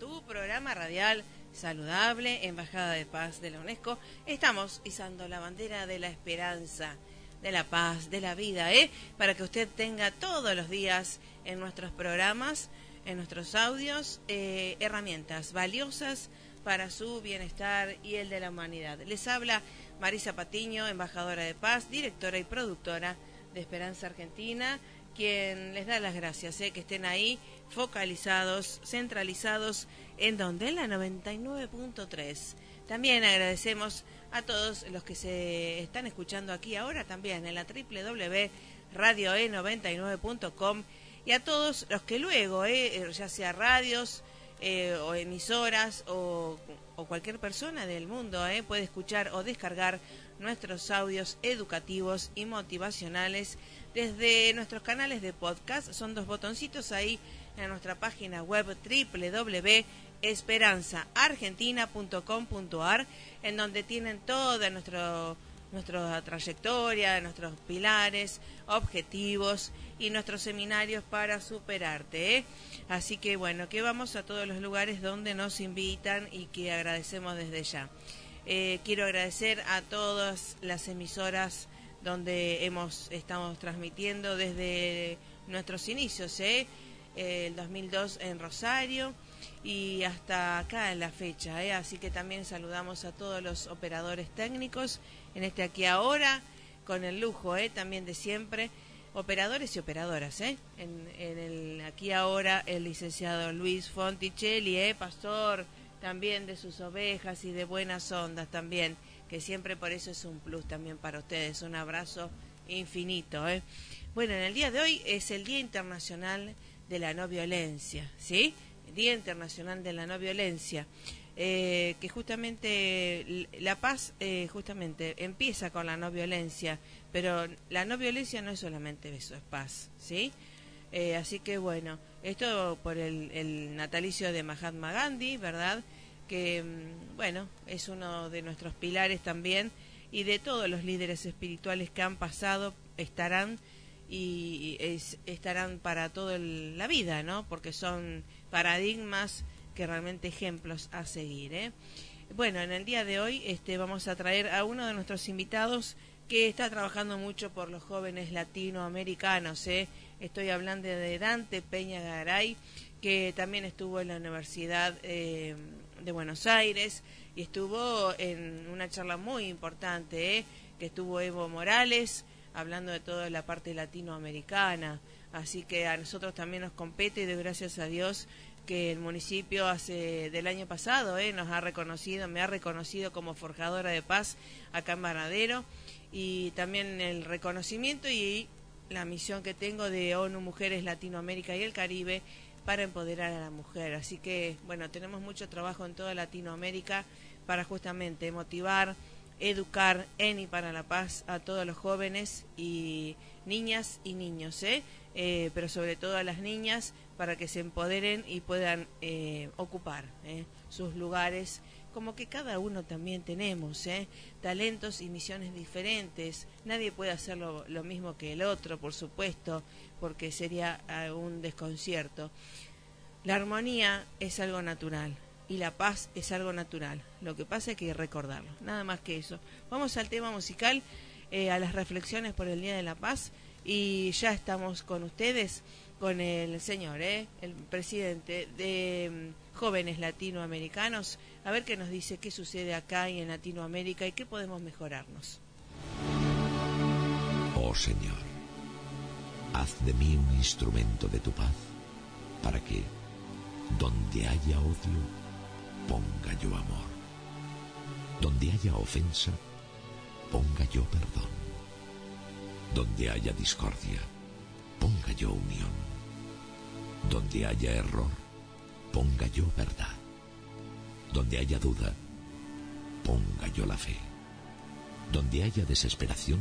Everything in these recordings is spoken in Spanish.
Tu programa radial saludable, Embajada de Paz de la UNESCO. Estamos izando la bandera de la esperanza, de la paz, de la vida, ¿eh? Para que usted tenga todos los días en nuestros programas, en nuestros audios, eh, herramientas valiosas para su bienestar y el de la humanidad. Les habla Marisa Patiño, embajadora de paz, directora y productora de Esperanza Argentina quien les da las gracias, ¿eh? que estén ahí focalizados, centralizados, en donde, en la 99.3. También agradecemos a todos los que se están escuchando aquí ahora también en la www.radioe99.com y a todos los que luego, ¿eh? ya sea radios eh, o emisoras o, o, cualquier persona del mundo, ¿eh? puede escuchar o descargar nuestros audios educativos y motivacionales desde nuestros canales de podcast. Son dos botoncitos ahí en nuestra página web www.esperanzaargentina.com.ar en donde tienen toda nuestro, nuestra trayectoria, nuestros pilares, objetivos y nuestros seminarios para superarte. ¿eh? Así que bueno, que vamos a todos los lugares donde nos invitan y que agradecemos desde ya. Eh, quiero agradecer a todas las emisoras donde hemos estamos transmitiendo desde nuestros inicios, ¿eh? el 2002 en Rosario y hasta acá en la fecha. ¿eh? Así que también saludamos a todos los operadores técnicos en este aquí ahora, con el lujo ¿eh? también de siempre, operadores y operadoras. ¿eh? En, en el aquí ahora el licenciado Luis Fonticelli, ¿eh? pastor también de sus ovejas y de buenas ondas también, que siempre por eso es un plus también para ustedes. Un abrazo infinito. ¿eh? Bueno, en el día de hoy es el Día Internacional de la No Violencia, ¿sí? Día Internacional de la No Violencia. Eh, que justamente la paz eh, justamente empieza con la no violencia, pero la no violencia no es solamente eso, es paz, ¿sí? Eh, así que bueno, esto por el, natalicio de Mahatma Gandhi, ¿verdad? Que mm, bueno, es uno de nuestros pilares también y de todos los líderes espirituales que han pasado estarán y estarán para toda la vida, ¿no? Porque son paradigmas que realmente ejemplos a seguir, ¿eh? Bueno, en el día de hoy este, vamos a traer a uno de nuestros invitados que está trabajando mucho por los jóvenes latinoamericanos, ¿eh? Estoy hablando de Dante Peña Garay, que también estuvo en la Universidad eh, de Buenos Aires y estuvo en una charla muy importante, eh, que estuvo Evo Morales hablando de toda la parte latinoamericana. Así que a nosotros también nos compete y de gracias a Dios que el municipio hace del año pasado eh, nos ha reconocido, me ha reconocido como forjadora de paz acá en Baradero y también el reconocimiento y la misión que tengo de ONU Mujeres Latinoamérica y el Caribe para empoderar a la mujer. Así que, bueno, tenemos mucho trabajo en toda Latinoamérica para justamente motivar, educar en y para la paz a todos los jóvenes y niñas y niños, ¿eh? eh pero sobre todo a las niñas para que se empoderen y puedan eh, ocupar ¿eh? sus lugares como que cada uno también tenemos ¿eh? talentos y misiones diferentes. Nadie puede hacerlo lo mismo que el otro, por supuesto, porque sería ah, un desconcierto. La armonía es algo natural y la paz es algo natural. Lo que pasa es que hay que recordarlo, nada más que eso. Vamos al tema musical, eh, a las reflexiones por el Día de la Paz y ya estamos con ustedes con el señor, ¿eh? el presidente de mm, jóvenes latinoamericanos, a ver qué nos dice qué sucede acá y en Latinoamérica y qué podemos mejorarnos. Oh Señor, haz de mí un instrumento de tu paz, para que, donde haya odio, ponga yo amor. Donde haya ofensa, ponga yo perdón. Donde haya discordia, ponga yo unión donde haya error, ponga yo verdad. Donde haya duda, ponga yo la fe. Donde haya desesperación,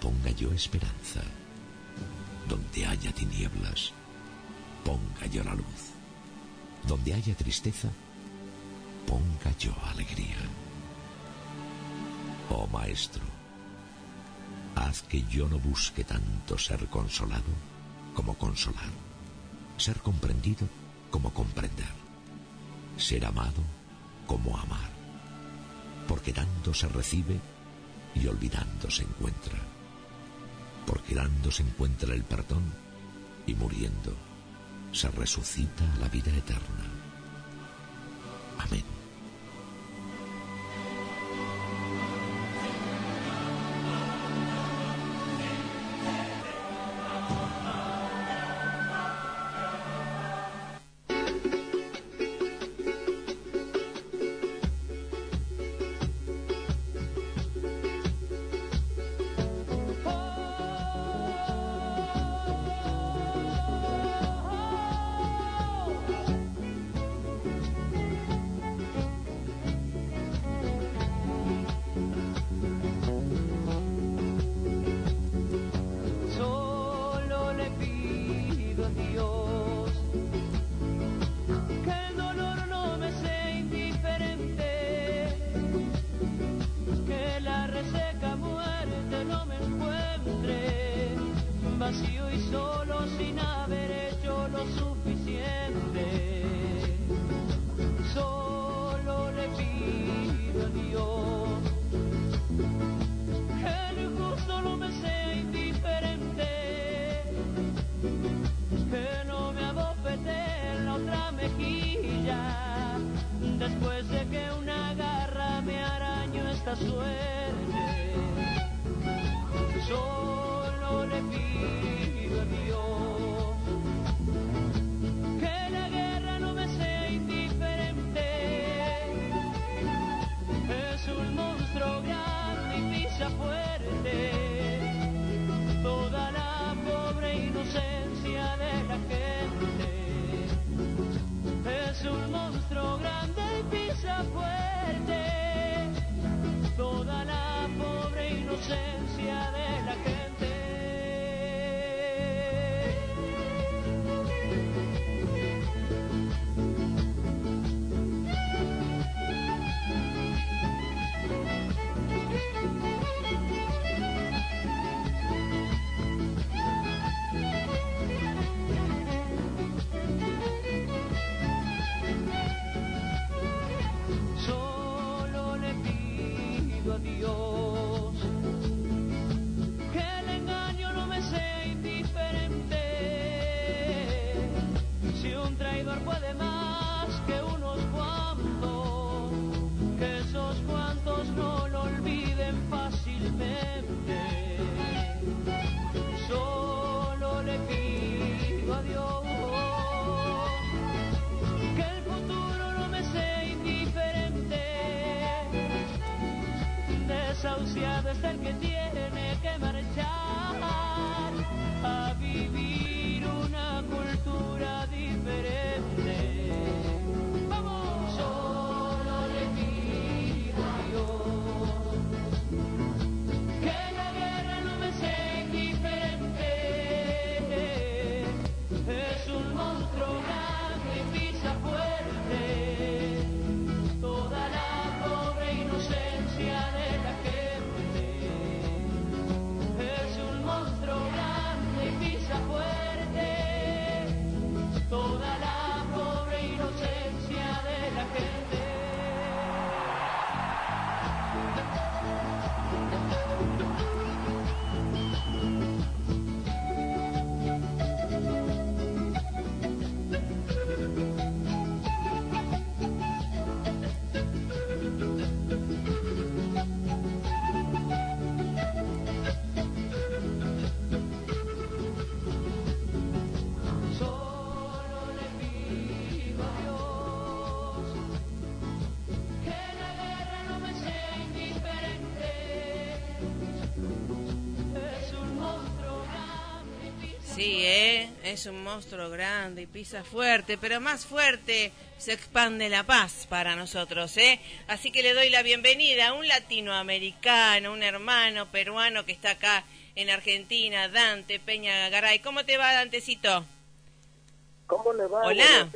ponga yo esperanza. Donde haya tinieblas, ponga yo la luz. Donde haya tristeza, ponga yo alegría. Oh Maestro, haz que yo no busque tanto ser consolado como consolar ser comprendido como comprender, ser amado como amar, porque dando se recibe y olvidando se encuentra, porque dando se encuentra el perdón y muriendo se resucita a la vida eterna. Amén. Es un monstruo grande y pisa fuerte, pero más fuerte se expande la paz para nosotros. ¿eh? Así que le doy la bienvenida a un latinoamericano, un hermano peruano que está acá en Argentina, Dante Peña Garay. ¿Cómo te va, Dantecito? ¿Cómo le va? Hola.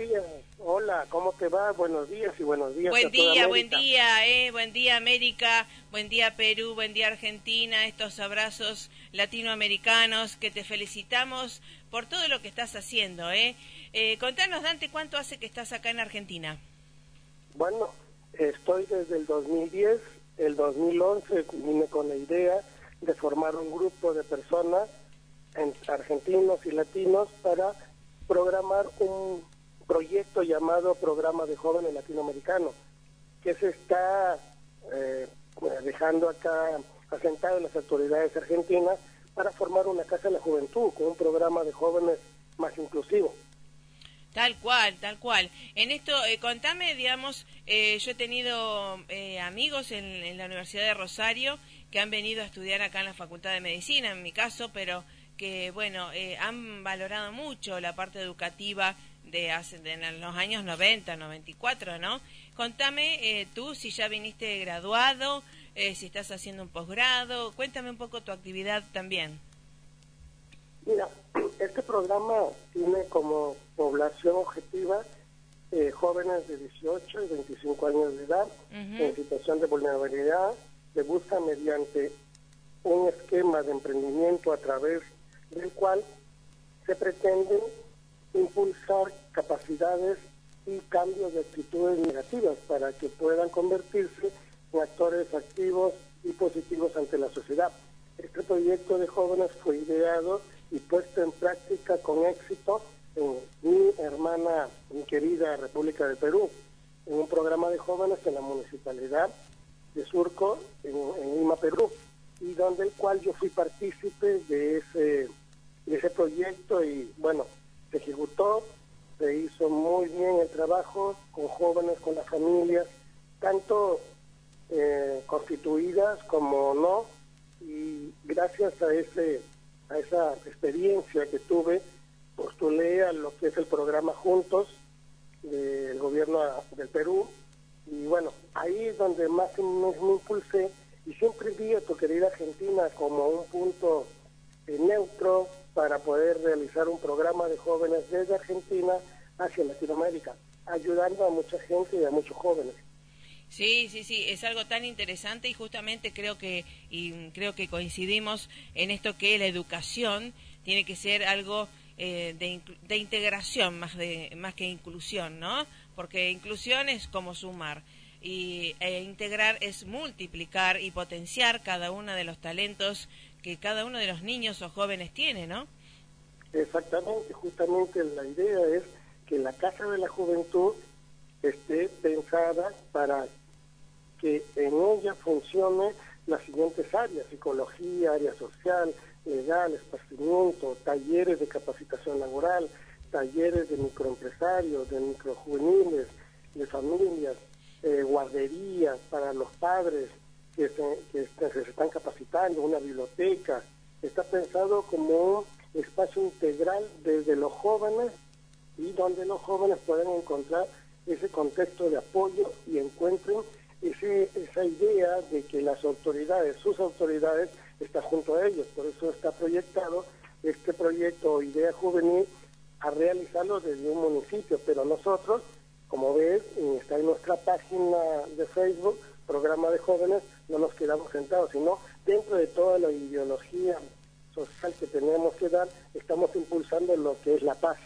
Hola, ¿cómo te va? Buenos días y buenos días. Buen día, buen día, eh, buen día América, buen día Perú, buen día Argentina, estos abrazos latinoamericanos que te felicitamos por todo lo que estás haciendo. Eh. Eh, contanos, Dante, ¿cuánto hace que estás acá en Argentina? Bueno, estoy desde el 2010, el 2011 vine con la idea de formar un grupo de personas, argentinos y latinos, para programar un proyecto llamado Programa de Jóvenes Latinoamericanos, que se está eh, dejando acá asentado en las autoridades argentinas para formar una Casa de la Juventud con un programa de jóvenes más inclusivo. Tal cual, tal cual. En esto, eh, contame, digamos, eh, yo he tenido amigos en, en, la Universidad de Rosario que han venido a estudiar acá en la Facultad de Medicina, en mi caso, pero que, bueno, han valorado mucho la parte educativa de hace de en los años 90, 94, ¿no? Contame eh, tú si ya viniste graduado, eh, si estás haciendo un posgrado, cuéntame un poco tu actividad también. Mira, este programa tiene como población objetiva eh, jóvenes de 18 y 25 años de edad en situación de vulnerabilidad, se busca mediante un esquema de emprendimiento a través del cual se pretende impulsar capacidades y cambios de actitudes negativas para que puedan convertirse en actores activos y positivos ante la sociedad. Este proyecto de jóvenes fue ideado y puesto en práctica con éxito en mi hermana, mi querida República de Perú, en un programa de jóvenes en la municipalidad de Surco, en, en Lima, Perú, y donde el cual yo fui partícipe de ese, de ese proyecto y bueno, se ejecutó, se hizo muy bien el trabajo con jóvenes, con las familias, tanto eh, constituidas como no, y gracias a ese a esa experiencia que tuve, postulé a lo que es el programa Juntos del gobierno del Perú, y bueno, ahí es donde más me, impulsé, y siempre vi a tu querida Argentina como un punto eh, neutro, para poder realizar un programa de jóvenes desde Argentina hacia Latinoamérica, ayudando a mucha gente y a muchos jóvenes. Sí, sí, sí, es algo tan interesante y justamente creo que y creo que coincidimos en esto que la educación tiene que ser algo eh, de, de, integración más de más que inclusión, ¿no? Porque inclusión es como sumar y e integrar es multiplicar y potenciar cada uno de los talentos que cada uno de los niños o jóvenes tiene, ¿no? Exactamente, justamente la idea es que la Casa de la Juventud esté pensada para que en ella funcione las siguientes áreas, psicología, área social, legal, esparcimiento, talleres de capacitación laboral, talleres de microempresarios, de microjuveniles, de familias, eh, guarderías para los padres, que se, están capacitando, una biblioteca. Está pensado como un espacio integral desde los jóvenes y donde los jóvenes pueden encontrar ese contexto de apoyo y encuentren ese, esa idea de que las autoridades, sus autoridades, están junto a ellos. Por eso está proyectado este proyecto Idea Juvenil a realizarlo desde un municipio. Pero nosotros, como ves, está en nuestra página de Facebook, programa de jóvenes, no nos quedamos sentados, sino dentro de toda la ideología social que tenemos que dar, estamos impulsando lo que es la paz.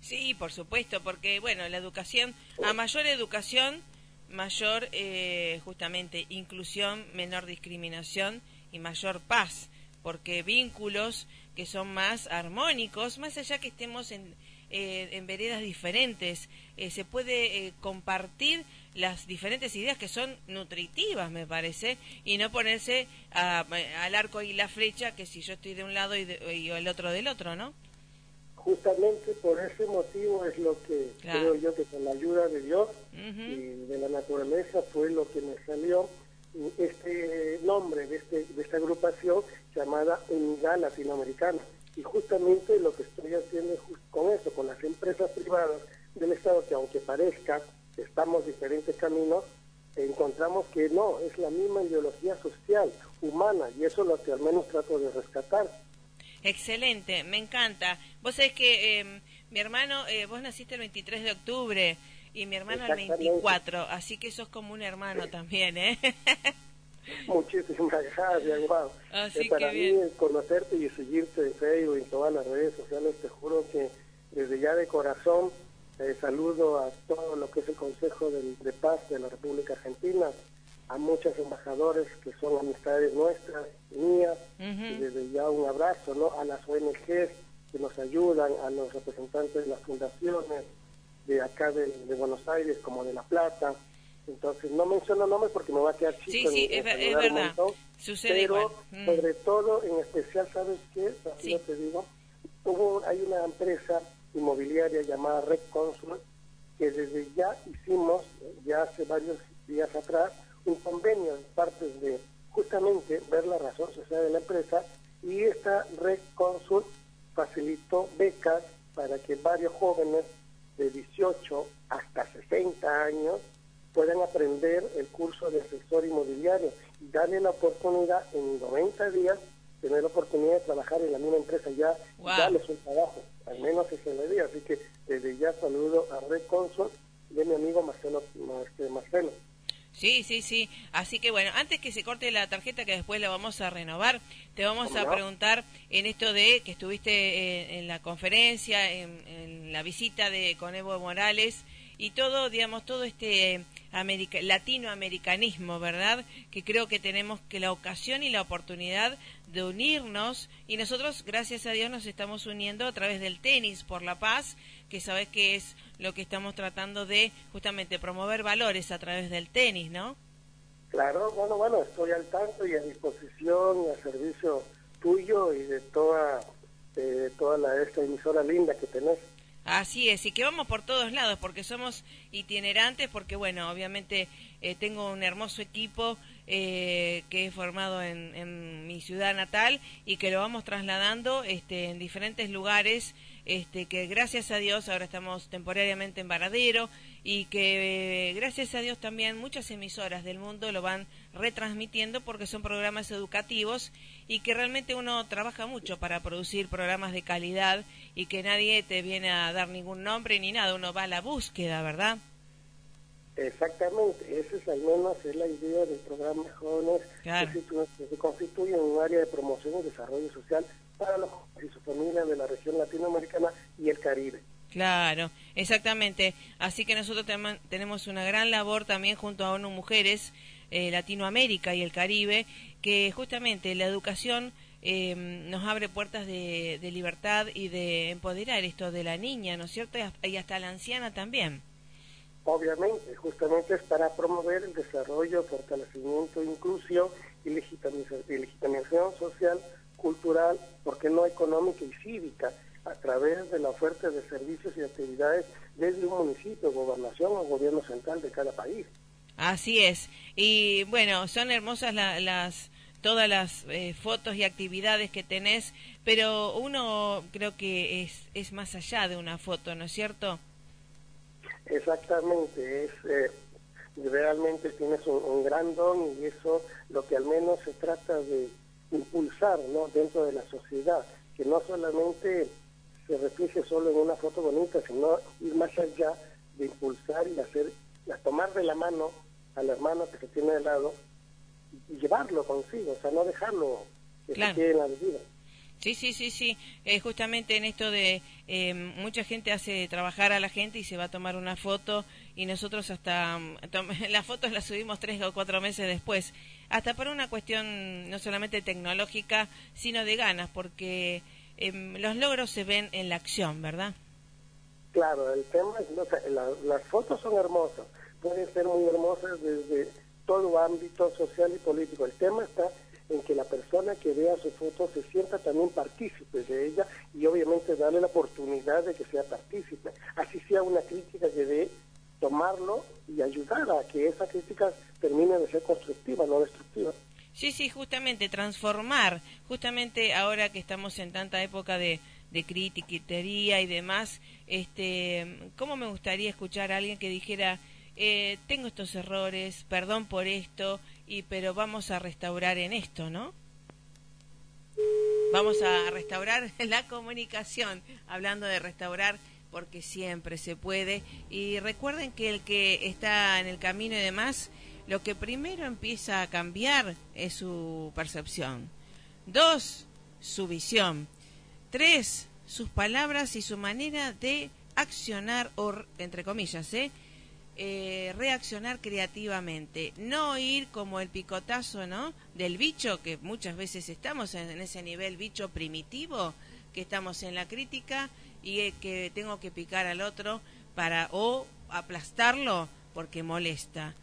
Sí, por supuesto, porque bueno, la educación, a mayor educación, mayor eh, justamente inclusión, menor discriminación y mayor paz, porque vínculos que son más armónicos, más allá que estemos en, eh, en veredas diferentes, eh, se puede compartir las diferentes ideas que son nutritivas, me parece, y no ponerse al arco y la flecha, que si yo estoy de un lado y, el otro del otro, ¿no? Justamente por ese motivo es lo que creo yo que con la ayuda de Dios y de la naturaleza fue lo que me salió este nombre de, este, de esta agrupación llamada Unidad Latinoamericana, Y justamente lo que estoy haciendo es con eso, con las empresas privadas del Estado, que aunque parezca que estamos diferentes caminos, encontramos que no, es la misma ideología social, humana, y eso es lo que al menos trato de rescatar. Excelente, me encanta. Vos sabés que em, mi hermano, eh, vos naciste el 23 de octubre y mi hermano el 24, así que sos como un hermano también, ¿eh? Muchísimas gracias, wow. Así eh, para mí conocerte y seguirte en Facebook y en todas las redes sociales, te juro que desde ya de corazón eh, saludo a todo lo que es el Consejo de, Paz de la República Argentina, a muchos embajadores que son amistades nuestras, mías, y desde ya un abrazo ¿no? a las ONGs que nos ayudan, a los representantes de las fundaciones de acá de, Buenos Aires como de La Plata. Entonces no menciono nombres porque me va a quedar chico. Sí, sí, es, verdad. Sucede pero mm. sobre todo, en especial, ¿sabes qué? Así te digo, hubo, hay una empresa inmobiliaria llamada Red Consul, que desde ya hicimos, ya hace varios días atrás, un convenio en parte de justamente ver la razón social de la empresa y esta Red Consul facilitó becas para que varios jóvenes de 18 hasta 60 años puedan aprender el curso de asesor inmobiliario y darle la oportunidad en 90 días tener la oportunidad de trabajar en la misma empresa ya darles un trabajo al menos ese le día. Así que desde ya saludo a Red Consul de mi amigo Marcelo. Marcelo. Sí, sí, sí. Así que bueno, antes que se corte la tarjeta que después la vamos a renovar, te vamos a preguntar en esto de que estuviste eh, en, la conferencia, en, en, la visita de con Evo Morales y todo, digamos, todo este latinoamericanismo, ¿verdad? Que creo que tenemos que la ocasión y la oportunidad de unirnos y nosotros, gracias a Dios, nos estamos uniendo a través del tenis por la paz, que sabes que es lo que estamos tratando de justamente promover valores a través del tenis, ¿no? Claro, bueno, bueno, estoy al tanto y a disposición a servicio tuyo y de toda, de toda la, esta emisora linda que tenés. Así es, y que vamos por todos lados, porque somos itinerantes, porque bueno, obviamente eh, tengo un hermoso equipo eh, que he formado en, en, mi ciudad natal y que lo vamos trasladando este, en diferentes lugares este, que gracias a Dios ahora estamos temporariamente en Varadero y que gracias a Dios también muchas emisoras del mundo lo van retransmitiendo porque son programas educativos y que realmente uno trabaja mucho para producir programas de calidad y que nadie te viene a dar ningún nombre ni nada, uno va a la búsqueda, ¿verdad? Exactamente, esa es al menos es la idea del programa Jóvenes que se constituye en un área de promoción y desarrollo social para los y su familia de la región latinoamericana y el Caribe. Claro, exactamente. Así que nosotros tenemos una gran labor también junto a ONU Mujeres, eh, Latinoamérica y el Caribe, que justamente la educación eh, nos abre puertas de, de, libertad y de empoderar esto de la niña, ¿no es cierto? Y hasta la anciana también. Obviamente, justamente es para promover el desarrollo, fortalecimiento, inclusión y legitimación social cultural, porque no económica y cívica, a través de la oferta de servicios y actividades desde un municipio, gobernación o gobierno central de cada país. Así es. Y bueno, son hermosas las todas las eh, fotos y actividades que tenés, pero uno creo que es, es más allá de una foto, ¿no es cierto? Exactamente, es eh, realmente tienes un, un, gran don y eso lo que al menos se trata de impulsar ¿no? dentro de la sociedad, que no solamente se refleje solo en una foto bonita, sino ir más allá de impulsar y hacer, tomar de la mano al hermano que se tiene de lado y llevarlo consigo, o sea, no dejarlo que se quede en la vida. Sí, sí, sí, sí. Eh, justamente en esto de eh, mucha gente hace trabajar a la gente y se va a tomar una foto y nosotros hasta mm, las fotos las subimos tres o cuatro meses después, hasta por una cuestión no solamente tecnológica, sino de ganas, porque em, los logros se ven en la acción, ¿verdad? Claro, el tema es, las fotos son hermosas, pueden ser muy hermosas desde todo ámbito social y político. El tema está en que la persona que vea su foto se sienta también partícipe de ella y obviamente darle la oportunidad de que sea partícipe. Así sea una crítica que dé tomarlo y ayudar a que esa crítica termine de ser constructiva, no destructiva. Sí, sí, justamente transformar, justamente ahora que estamos en tanta época de, de y demás, este, ¿cómo me gustaría escuchar a alguien que dijera, eh, tengo estos errores, perdón por esto, y pero vamos a restaurar en esto, ¿no? Vamos a restaurar la comunicación, hablando de restaurar porque siempre se puede. Y recuerden que el que está en el camino y demás, lo que primero empieza a cambiar es su percepción. Dos, su visión. Tres, sus palabras y su manera de accionar, o entre comillas, ¿eh? Eh, reaccionar creativamente, no ir como el picotazo, ¿no? Del bicho, que muchas veces estamos en, ese nivel bicho primitivo, que estamos en la crítica y que tengo que picar al otro para o aplastarlo porque molesta.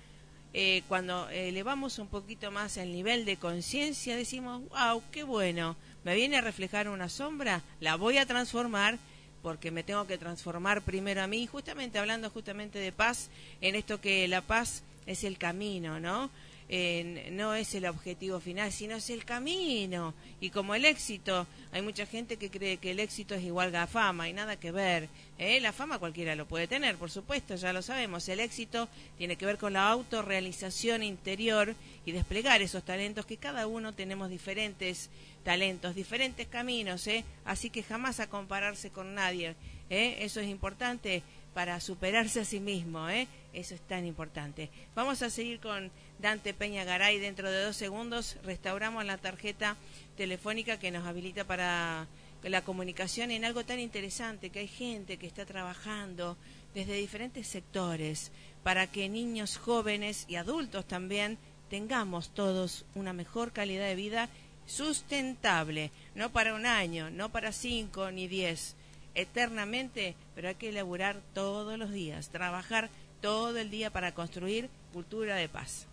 Eh, cuando elevamos un poquito más el nivel de conciencia, decimos, wow, qué bueno, me viene a reflejar una sombra, la voy a transformar porque me tengo que transformar primero a mí, justamente hablando justamente de paz, en esto que la paz es el camino, ¿no? No es el objetivo final, sino es el camino. Y como el éxito, hay mucha gente que cree que el éxito es igual a fama y nada que ver. ¿eh? La fama cualquiera lo puede tener, por supuesto, ya lo sabemos. El éxito tiene que ver con la autorrealización interior y desplegar esos talentos que cada uno tenemos diferentes talentos, diferentes caminos, ¿eh? así que jamás a compararse con nadie. ¿eh? Eso es importante para superarse a sí mismo, ¿eh? Eso es tan importante. Vamos a seguir con Dante Peña Garay. Dentro de dos segundos restauramos la tarjeta telefónica que nos habilita para la comunicación en algo tan interesante, que hay gente que está trabajando desde diferentes sectores para que niños, jóvenes y adultos también tengamos todos una mejor calidad de vida sustentable, no para un año, no para cinco ni diez, eternamente, pero hay que elaborar todos los días, trabajar todo el día para construir cultura de paz.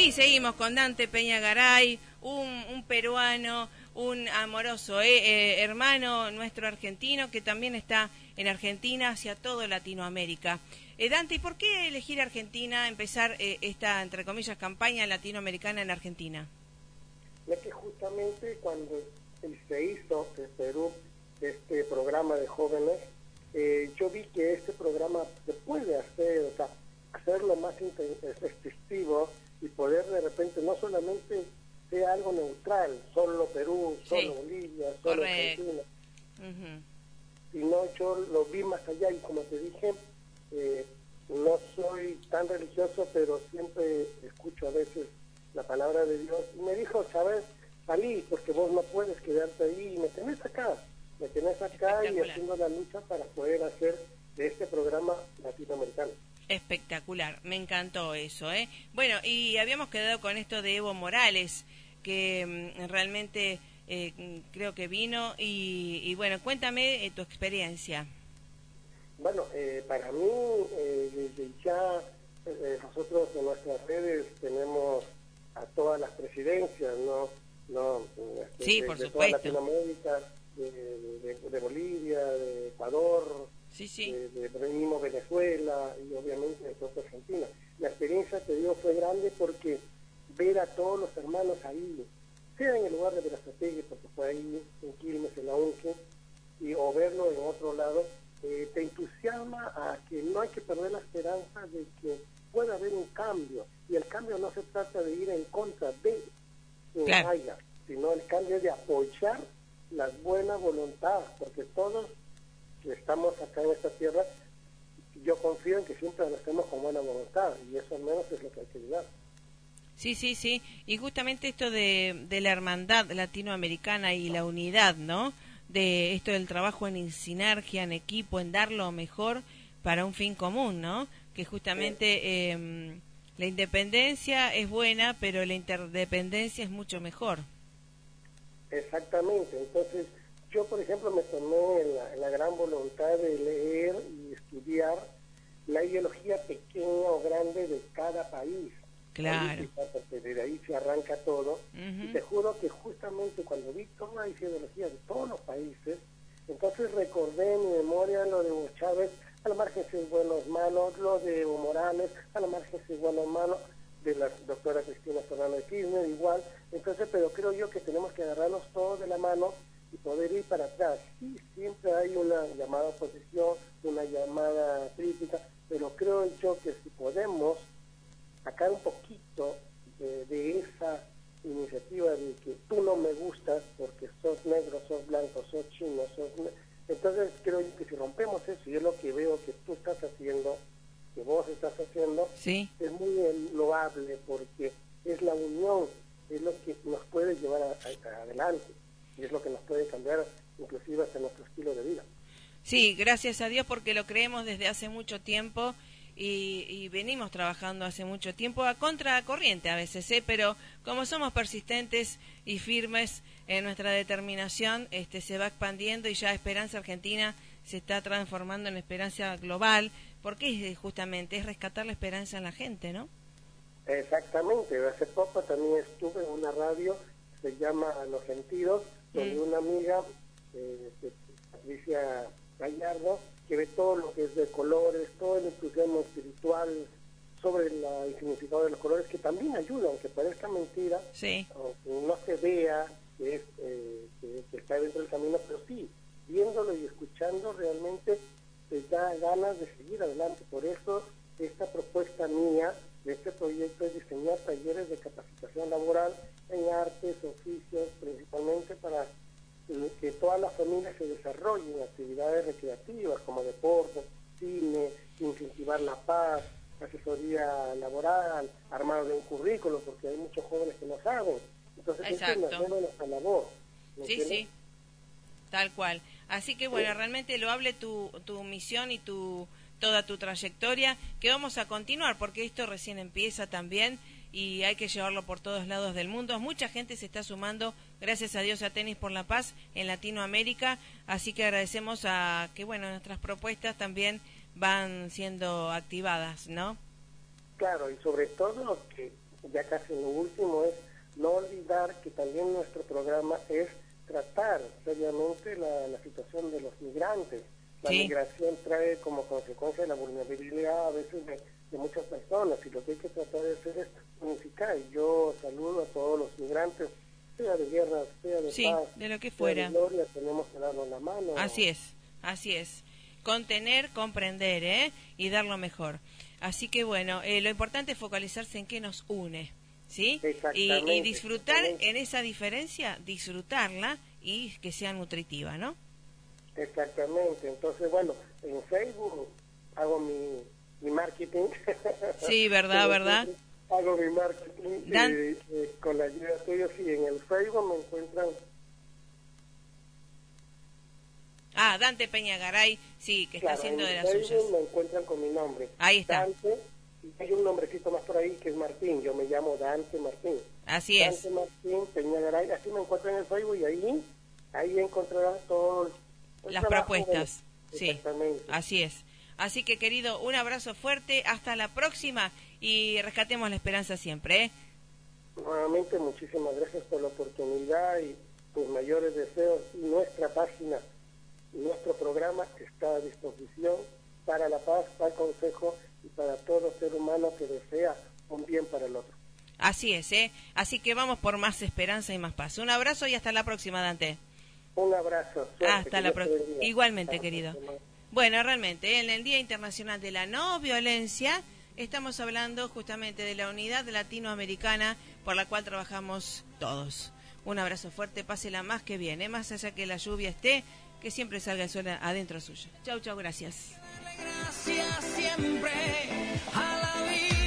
Sí, seguimos con Dante Peña Garay, un, peruano, un amoroso eh, eh, hermano nuestro argentino que también está en Argentina hacia todo Latinoamérica. Eh, Dante, ¿y por qué elegir Argentina, empezar esta, entre comillas, campaña latinoamericana en Argentina? Es que justamente cuando se hizo en Perú este programa de jóvenes, yo vi que este programa se puede hacer, o sea, hacerlo más efectivo y poder de repente no solamente sea algo neutral, solo Perú, solo Bolivia, solo Argentina, sino yo lo vi más allá y como te dije, eh, no soy tan religioso, pero siempre escucho a veces la palabra de Dios y me dijo, sabes, salí porque vos no puedes quedarte ahí y me tenés acá, me tenés acá y haciendo la lucha para poder hacer de este programa latinoamericano. Espectacular, me encantó eso, ¿eh? Bueno, y habíamos quedado con esto de Evo Morales, que mm, realmente eh, creo que vino, y, bueno, cuéntame eh, tu experiencia. Bueno, eh, para mí, desde ya, nosotros en nuestras redes tenemos a todas las presidencias, ¿no? no este, sí, por supuesto. De Latinoamérica, de Bolivia, de Ecuador, Sí, sí. De, Venezuela y obviamente de toda Argentina. La experiencia, te digo, fue grande porque ver a todos los hermanos ahí, sea en el lugar de Verazategui, porque fue ahí en Quilmes, en la UNCE, y, o verlo en otro lado, eh, te entusiasma a que no hay que perder la esperanza de que pueda haber un cambio. Y el cambio no se trata de ir en contra de quien haya, sino el cambio de apoyar las buenas voluntades, porque todos que estamos acá en esta tierra, yo confío en que siempre lo hacemos con buena voluntad y eso al menos es lo que hay que ayudar. Sí, sí, sí. Y justamente esto de, de la hermandad latinoamericana y la unidad, ¿no? De esto del trabajo en sinergia, en equipo, en dar lo mejor para un fin común, ¿no? Que justamente em, la independencia es buena, pero la interdependencia es mucho mejor. Exactamente. Entonces, yo, por ejemplo, me tomé la gran voluntad de leer y estudiar la ideología pequeña o grande de cada país Claro. Porque de ahí se arranca todo. Y te juro que justamente cuando vi toda la ideología de todos los países, entonces recordé en mi memoria lo de Hugo Chávez, a la margen si es buenos malos, lo de Evo Morales, a la margen si es buenos malos, de la doctora Cristina Solano de Kirchner, igual. Entonces, pero creo yo que tenemos que agarrarnos todos de la mano y poder ir para atrás. Sí, siempre hay una llamada oposición, una llamada crítica, pero creo yo que si podemos sacar un poquito de, esa iniciativa de que tú no me gustas porque sos negro, sos blanco, sos chino, sos... Entonces creo que si rompemos eso, y es lo que veo que tú estás haciendo, que vos estás haciendo, es muy loable porque es la unión, es lo que nos puede llevar adelante y es lo que nos puede cambiar inclusive hasta nuestro estilo de vida. Sí, gracias a Dios porque lo creemos desde hace mucho tiempo y, venimos trabajando hace mucho tiempo a contracorriente a veces, ¿eh? pero como somos persistentes y firmes en nuestra determinación, este, se va expandiendo y ya Esperanza Argentina se está transformando en Esperanza Global, porque es justamente es rescatar la esperanza en la gente, ¿no? Exactamente, hace poco también estuve en una radio, se llama Los Sentidos, mm. una amiga, eh, Patricia Gallardo, que ve todo lo que es de colores, todo el entusiasmo espiritual sobre el significado de los colores, que también ayuda, aunque parezca mentira, sí. aunque no se vea que, es, eh, que, está dentro del camino, pero sí, viéndolo y escuchando realmente te da ganas de seguir adelante. Por eso esta propuesta mía de este proyecto es diseñar talleres de capacitación laboral en artes, oficios, principalmente para que todas las familias se desarrollen actividades recreativas como deporte, cine, incentivar la paz, asesoría laboral, armado de un currículo, porque hay muchos jóvenes que no saben. Entonces, Exacto. es nuestra labor. Sí, sí, tal cual. Así que bueno, realmente lo hable tu, tu misión y tu toda tu trayectoria, que vamos a continuar, porque esto recién empieza también y hay que llevarlo por todos lados del mundo. Mucha gente se está sumando, gracias a Dios, a Tenis por la Paz en Latinoamérica, así que agradecemos a que, bueno, nuestras propuestas también van siendo activadas, ¿no? Claro, y sobre todo lo que ya casi lo último es no olvidar que también nuestro programa es tratar seriamente la, situación de los migrantes. La migración trae como consecuencia la vulnerabilidad a veces de de muchas personas y lo que hay que tratar de hacer es unificar. Yo saludo a todos los migrantes, sea de guerra, sea de sí, paz, de lo que fuera. de gloria, tenemos que darnos la mano. Así es, así es. Contener, comprender ¿eh? y dar lo mejor. Así que bueno, eh, lo importante es focalizarse en qué nos une. ¿Sí? Y, y disfrutar en esa diferencia, disfrutarla y que sea nutritiva, ¿no? Exactamente. Entonces, bueno, en Facebook hago mi, mi marketing. Sí, verdad, verdad. Hago mi marketing eh, eh, con la ayuda tuya. Sí, en el Facebook me encuentran. Ah, Dante Peñagaray, sí, que está haciendo de las Facebook me encuentran con mi nombre. Ahí está. Dante, y hay un nombrecito más por ahí que es Martín. Yo me llamo Dante Martín. Así es. Dante Martín Peñagaray. Así me encuentran en el Facebook y ahí, ahí encontrarán las propuestas. Sí, así es. Así que querido, un abrazo fuerte, hasta la próxima y rescatemos la esperanza siempre. ¿eh? Nuevamente muchísimas gracias por la oportunidad y tus mayores deseos. Nuestra página, nuestro programa está a disposición para la paz, para el consejo y para todo ser humano que desea un bien para el otro. Así es, ¿eh? Así que vamos por más esperanza y más paz. Un abrazo y hasta la próxima, Dante. Un abrazo. hasta la próxima. Igualmente, querido. Bueno, realmente, en el Día Internacional de la No Violencia, estamos hablando justamente de la unidad latinoamericana por la cual trabajamos todos. Un abrazo fuerte, pásela más que bien, ¿eh? más allá que la lluvia esté, que siempre salga el sol adentro suyo. Chau, chau, gracias. Gracias siempre a la vida.